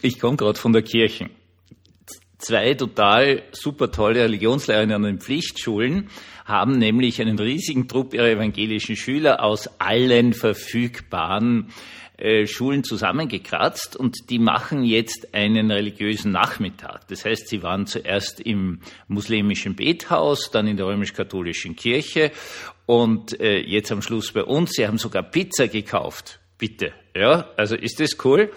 Ich komme gerade von der Kirche. Zwei total super tolle Religionslehrerinnen an den Pflichtschulen haben nämlich einen riesigen Trupp ihrer evangelischen Schüler aus allen verfügbaren äh, Schulen zusammengekratzt und die machen jetzt einen religiösen Nachmittag. Das heißt, sie waren zuerst im muslimischen Bethaus, dann in der römisch-katholischen Kirche und äh, jetzt am Schluss bei uns. Sie haben sogar Pizza gekauft. Bitte. Ja, also ist das cool.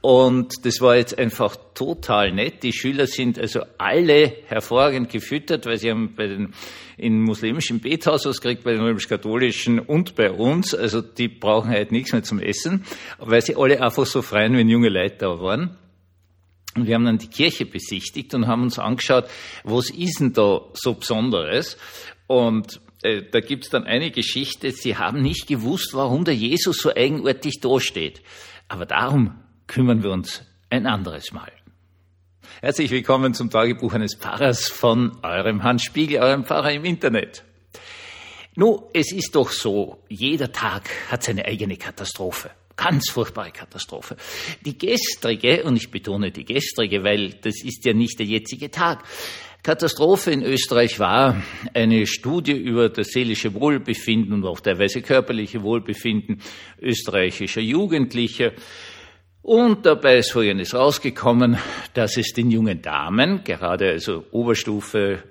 Und das war jetzt einfach total nett. Die Schüler sind also alle hervorragend gefüttert, weil sie haben bei den in muslimischen Bethaus was gekriegt, bei den römisch-katholischen und bei uns. Also die brauchen halt nichts mehr zum Essen, weil sie alle einfach so freien, wenn junge Leute da waren. Und wir haben dann die Kirche besichtigt und haben uns angeschaut, was ist denn da so Besonderes? Und äh, da gibt's dann eine Geschichte, sie haben nicht gewusst, warum der Jesus so eigenartig dasteht. Aber darum kümmern wir uns ein anderes Mal. Herzlich willkommen zum Tagebuch eines Pfarrers von eurem Hans Spiegel, eurem Pfarrer im Internet. Nun, es ist doch so, jeder Tag hat seine eigene Katastrophe. Ganz furchtbare Katastrophe. Die gestrige, und ich betone die gestrige, weil das ist ja nicht der jetzige Tag, Katastrophe in Österreich war eine Studie über das seelische Wohlbefinden und auch teilweise körperliche Wohlbefinden österreichischer Jugendlicher. Und dabei ist Folgendes rausgekommen, dass es den jungen Damen, gerade also Oberstufe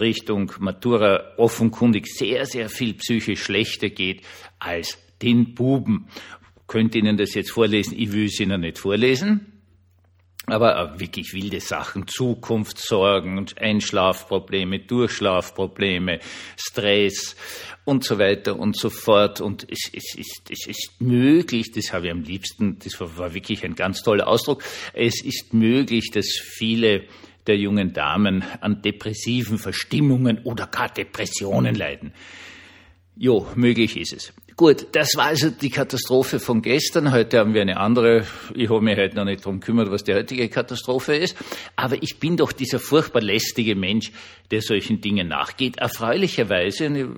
Richtung Matura, offenkundig sehr, sehr viel psychisch schlechter geht als den Buben. Ich könnte Ihnen das jetzt vorlesen, ich will es Ihnen nicht vorlesen aber wirklich wilde Sachen, Zukunftssorgen und Einschlafprobleme, Durchschlafprobleme, Stress und so weiter und so fort. Und es, es, ist, es ist möglich, das habe ich am liebsten, das war wirklich ein ganz toller Ausdruck, es ist möglich, dass viele der jungen Damen an depressiven Verstimmungen oder gar Depressionen leiden. Jo, möglich ist es. Gut, das war also die Katastrophe von gestern. Heute haben wir eine andere. Ich habe mich heute noch nicht darum gekümmert, was die heutige Katastrophe ist. Aber ich bin doch dieser furchtbar lästige Mensch, der solchen Dingen nachgeht. Erfreulicherweise, eine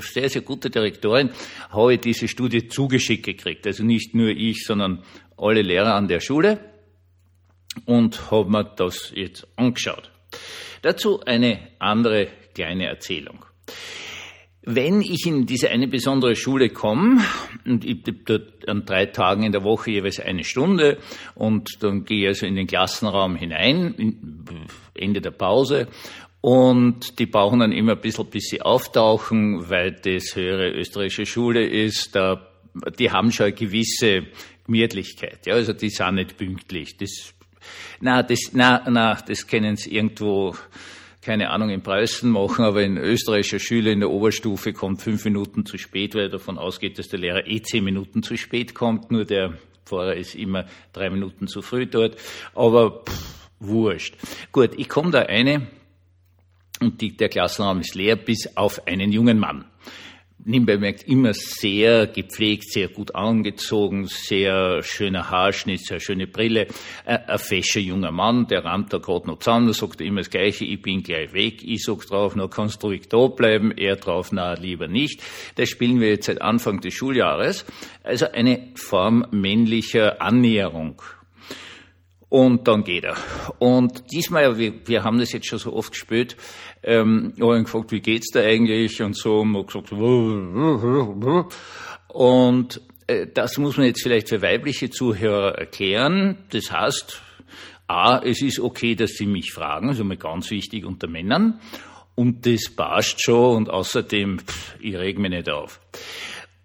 sehr, sehr gute Direktorin, habe ich diese Studie zugeschickt gekriegt. Also nicht nur ich, sondern alle Lehrer an der Schule. Und habe mir das jetzt angeschaut. Dazu eine andere kleine Erzählung. Wenn ich in diese eine besondere Schule komme, und ich dort an drei Tagen in der Woche jeweils eine Stunde, und dann gehe ich also in den Klassenraum hinein, Ende der Pause, und die brauchen dann immer ein bisschen, bis sie auftauchen, weil das höhere österreichische Schule ist, da, die haben schon eine gewisse Gemütlichkeit, ja, also die sind nicht pünktlich, das, na, das, na, na, das kennen sie irgendwo, keine Ahnung, in Preußen machen, aber ein österreichischer Schüler in der Oberstufe kommt fünf Minuten zu spät, weil er davon ausgeht, dass der Lehrer eh zehn Minuten zu spät kommt, nur der Pfarrer ist immer drei Minuten zu früh dort, aber pff, wurscht. Gut, ich komme da eine und die, der Klassenraum ist leer, bis auf einen jungen Mann nebenbei merkt, immer sehr gepflegt, sehr gut angezogen, sehr schöner Haarschnitt, sehr schöne Brille, äh, ein fescher junger Mann, der rammt da gerade noch zusammen, sagt immer das Gleiche, ich bin gleich weg, ich sag drauf, na kannst du ruhig da bleiben, er drauf, na lieber nicht. Das spielen wir jetzt seit Anfang des Schuljahres. Also eine Form männlicher Annäherung und dann geht er. Und diesmal, wir, wir haben das jetzt schon so oft gespielt, ähm, ich habe gefragt, wie geht's da eigentlich und so, und gesagt, und äh, das muss man jetzt vielleicht für weibliche Zuhörer erklären. Das heißt, A, es ist okay, dass sie mich fragen, das ist immer ganz wichtig unter Männern. Und das passt schon und außerdem, pff, ich reg mich nicht auf.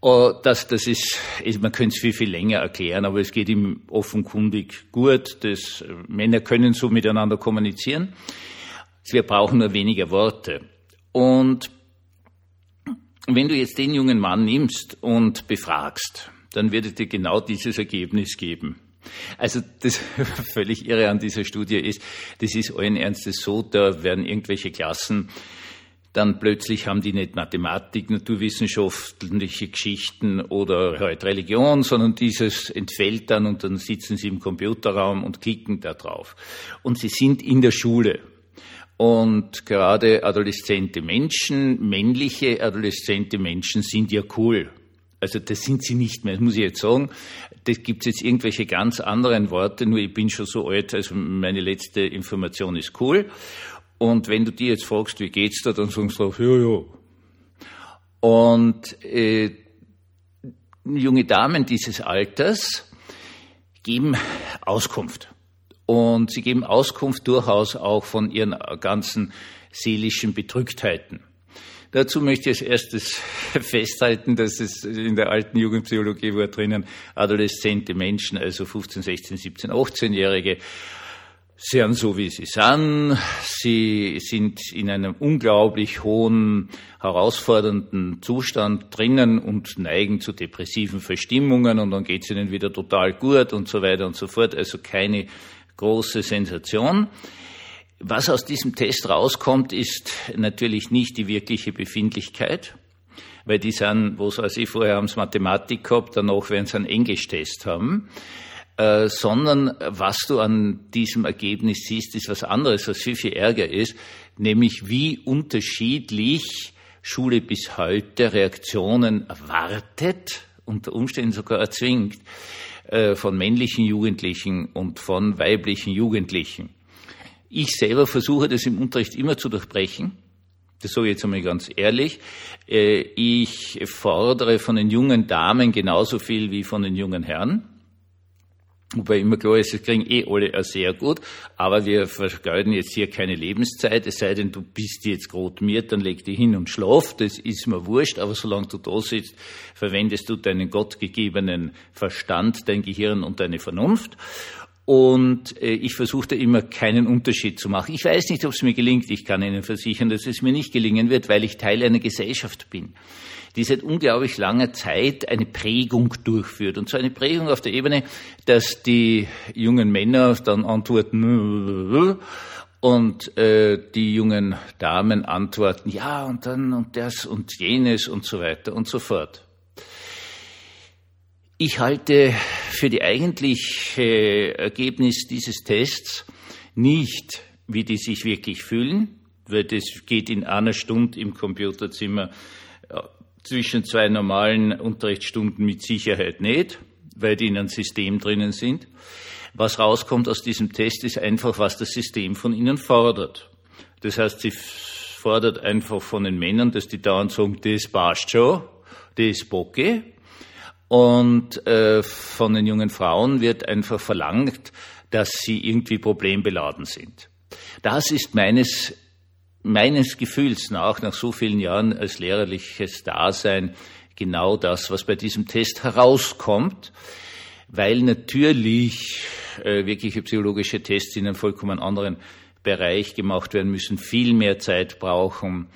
Oh, das, das ist, man könnte es viel, viel länger erklären, aber es geht ihm offenkundig gut. Das, Männer können so miteinander kommunizieren. Wir brauchen nur weniger Worte. Und wenn du jetzt den jungen Mann nimmst und befragst, dann wird er dir genau dieses Ergebnis geben. Also das völlig irre an dieser Studie ist, das ist allen Ernstes so, da werden irgendwelche Klassen dann plötzlich haben die nicht Mathematik, naturwissenschaftliche Geschichten oder halt Religion, sondern dieses entfällt dann und dann sitzen sie im Computerraum und klicken da drauf. Und sie sind in der Schule. Und gerade adoleszente Menschen, männliche adoleszente Menschen sind ja cool. Also das sind sie nicht mehr, das muss ich jetzt sagen. Das gibt jetzt irgendwelche ganz anderen Worte, nur ich bin schon so alt, also meine letzte Information ist cool. Und wenn du die jetzt fragst, wie geht's da, dann sagst du, ja, ja. Und äh, junge Damen dieses Alters geben Auskunft. Und sie geben Auskunft durchaus auch von ihren ganzen seelischen Bedrücktheiten. Dazu möchte ich als erstes festhalten, dass es in der alten Jugendpsychologie war drinnen adoleszente Menschen, also 15, 16, 17, 18-Jährige, sind so, wie sie sind. Sie sind in einem unglaublich hohen, herausfordernden Zustand drinnen und neigen zu depressiven Verstimmungen und dann geht es ihnen wieder total gut und so weiter und so fort. Also keine große Sensation. Was aus diesem Test rauskommt, ist natürlich nicht die wirkliche Befindlichkeit, weil die sind, wo weiß ich, vorher haben sie Mathematik gehabt, danach werden sie einen Englisch-Test haben. Äh, sondern was du an diesem Ergebnis siehst, ist was anderes, was viel, viel ärger ist, nämlich wie unterschiedlich Schule bis heute Reaktionen erwartet, unter Umständen sogar erzwingt, äh, von männlichen Jugendlichen und von weiblichen Jugendlichen. Ich selber versuche das im Unterricht immer zu durchbrechen. Das sage ich jetzt einmal ganz ehrlich. Äh, ich fordere von den jungen Damen genauso viel wie von den jungen Herren. Wobei immer klar ist, es kriegen eh alle sehr gut, aber wir vergeuden jetzt hier keine Lebenszeit, es sei denn, du bist jetzt grotmiert, dann leg dich hin und schlaf, das ist mir wurscht, aber solange du da sitzt, verwendest du deinen gottgegebenen Verstand, dein Gehirn und deine Vernunft. Und äh, ich versuche da immer keinen Unterschied zu machen. Ich weiß nicht, ob es mir gelingt. Ich kann Ihnen versichern, dass es mir nicht gelingen wird, weil ich Teil einer Gesellschaft bin die seit unglaublich langer Zeit eine Prägung durchführt. Und zwar eine Prägung auf der Ebene, dass die jungen Männer dann antworten und äh, die jungen Damen antworten ja und dann und das und jenes und so weiter und so fort. Ich halte für die eigentliche Ergebnis dieses Tests nicht, wie die sich wirklich fühlen, weil das geht in einer Stunde im Computerzimmer zwischen zwei normalen Unterrichtsstunden mit Sicherheit nicht, weil die in einem System drinnen sind. Was rauskommt aus diesem Test ist einfach, was das System von ihnen fordert. Das heißt, sie fordert einfach von den Männern, dass die dauernd sagen, das passt schon, das Bocke. Und äh, von den jungen Frauen wird einfach verlangt, dass sie irgendwie problembeladen sind. Das ist meines meines Gefühls nach, nach so vielen Jahren als lehrerliches Dasein, genau das, was bei diesem Test herauskommt, weil natürlich äh, wirkliche psychologische Tests in einem vollkommen anderen Bereich gemacht werden müssen, viel mehr Zeit brauchen,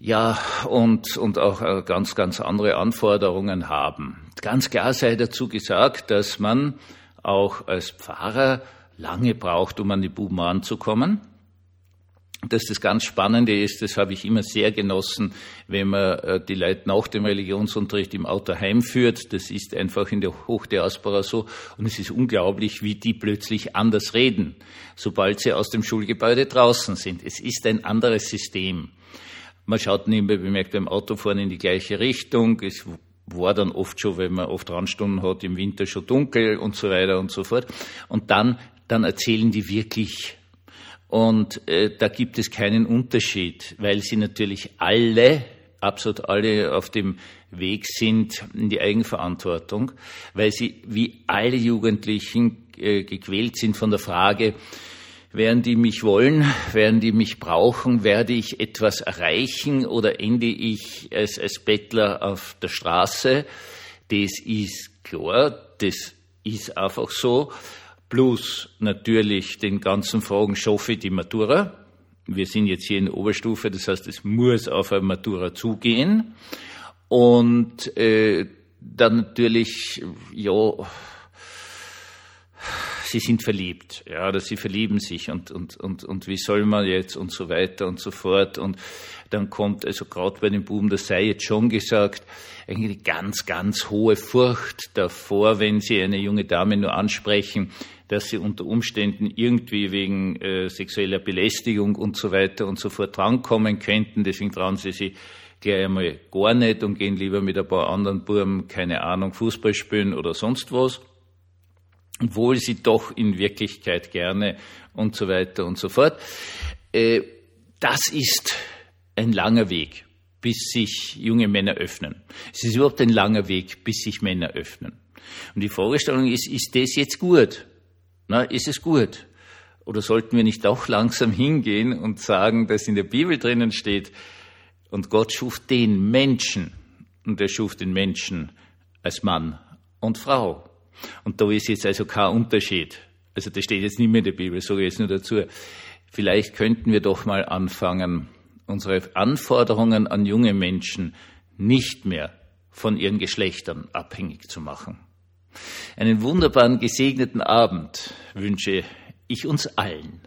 ja, und, und auch äh, ganz, ganz andere Anforderungen haben. Ganz klar sei dazu gesagt, dass man auch als Pfarrer lange braucht, um an die Buben anzukommen dass das ganz Spannende ist, das habe ich immer sehr genossen, wenn man äh, die Leute nach dem Religionsunterricht im Auto heimführt. Das ist einfach in der Hochdiaspora so. Und es ist unglaublich, wie die plötzlich anders reden, sobald sie aus dem Schulgebäude draußen sind. Es ist ein anderes System. Man schaut nebenbei bemerkt beim Autofahren in die gleiche Richtung. Es war dann oft schon, wenn man oft Randstunden hat, im Winter schon dunkel und so weiter und so fort. Und dann, dann erzählen die wirklich und äh, da gibt es keinen Unterschied, weil sie natürlich alle, absolut alle auf dem Weg sind in die Eigenverantwortung, weil sie wie alle Jugendlichen äh, gequält sind von der Frage, werden die mich wollen, werden die mich brauchen, werde ich etwas erreichen oder ende ich als, als Bettler auf der Straße? Das ist klar, das ist einfach so plus natürlich den ganzen Fragen schaffe ich die Matura. Wir sind jetzt hier in der Oberstufe, das heißt, es muss auf eine Matura zugehen. Und äh, dann natürlich, ja, sie sind verliebt, ja, oder sie verlieben sich und, und, und, und wie soll man jetzt und so weiter und so fort. Und dann kommt, also gerade bei den Buben, das sei jetzt schon gesagt, eigentlich ganz, ganz hohe Furcht davor, wenn sie eine junge Dame nur ansprechen, dass sie unter Umständen irgendwie wegen äh, sexueller Belästigung und so weiter und so fort drankommen könnten. Deswegen trauen sie sich gleich einmal gar nicht und gehen lieber mit ein paar anderen Buben, keine Ahnung, Fußball spielen oder sonst was, obwohl sie doch in Wirklichkeit gerne und so weiter und so fort. Äh, das ist ein langer Weg, bis sich junge Männer öffnen. Es ist überhaupt ein langer Weg, bis sich Männer öffnen. Und die Fragestellung ist, ist das jetzt gut? Na, ist es gut? Oder sollten wir nicht auch langsam hingehen und sagen, dass in der Bibel drinnen steht, und Gott schuf den Menschen, und er schuf den Menschen als Mann und Frau. Und da ist jetzt also kein Unterschied. Also das steht jetzt nicht mehr in der Bibel, sage ich jetzt nur dazu. Vielleicht könnten wir doch mal anfangen, unsere Anforderungen an junge Menschen nicht mehr von ihren Geschlechtern abhängig zu machen. Einen wunderbaren gesegneten Abend wünsche ich uns allen.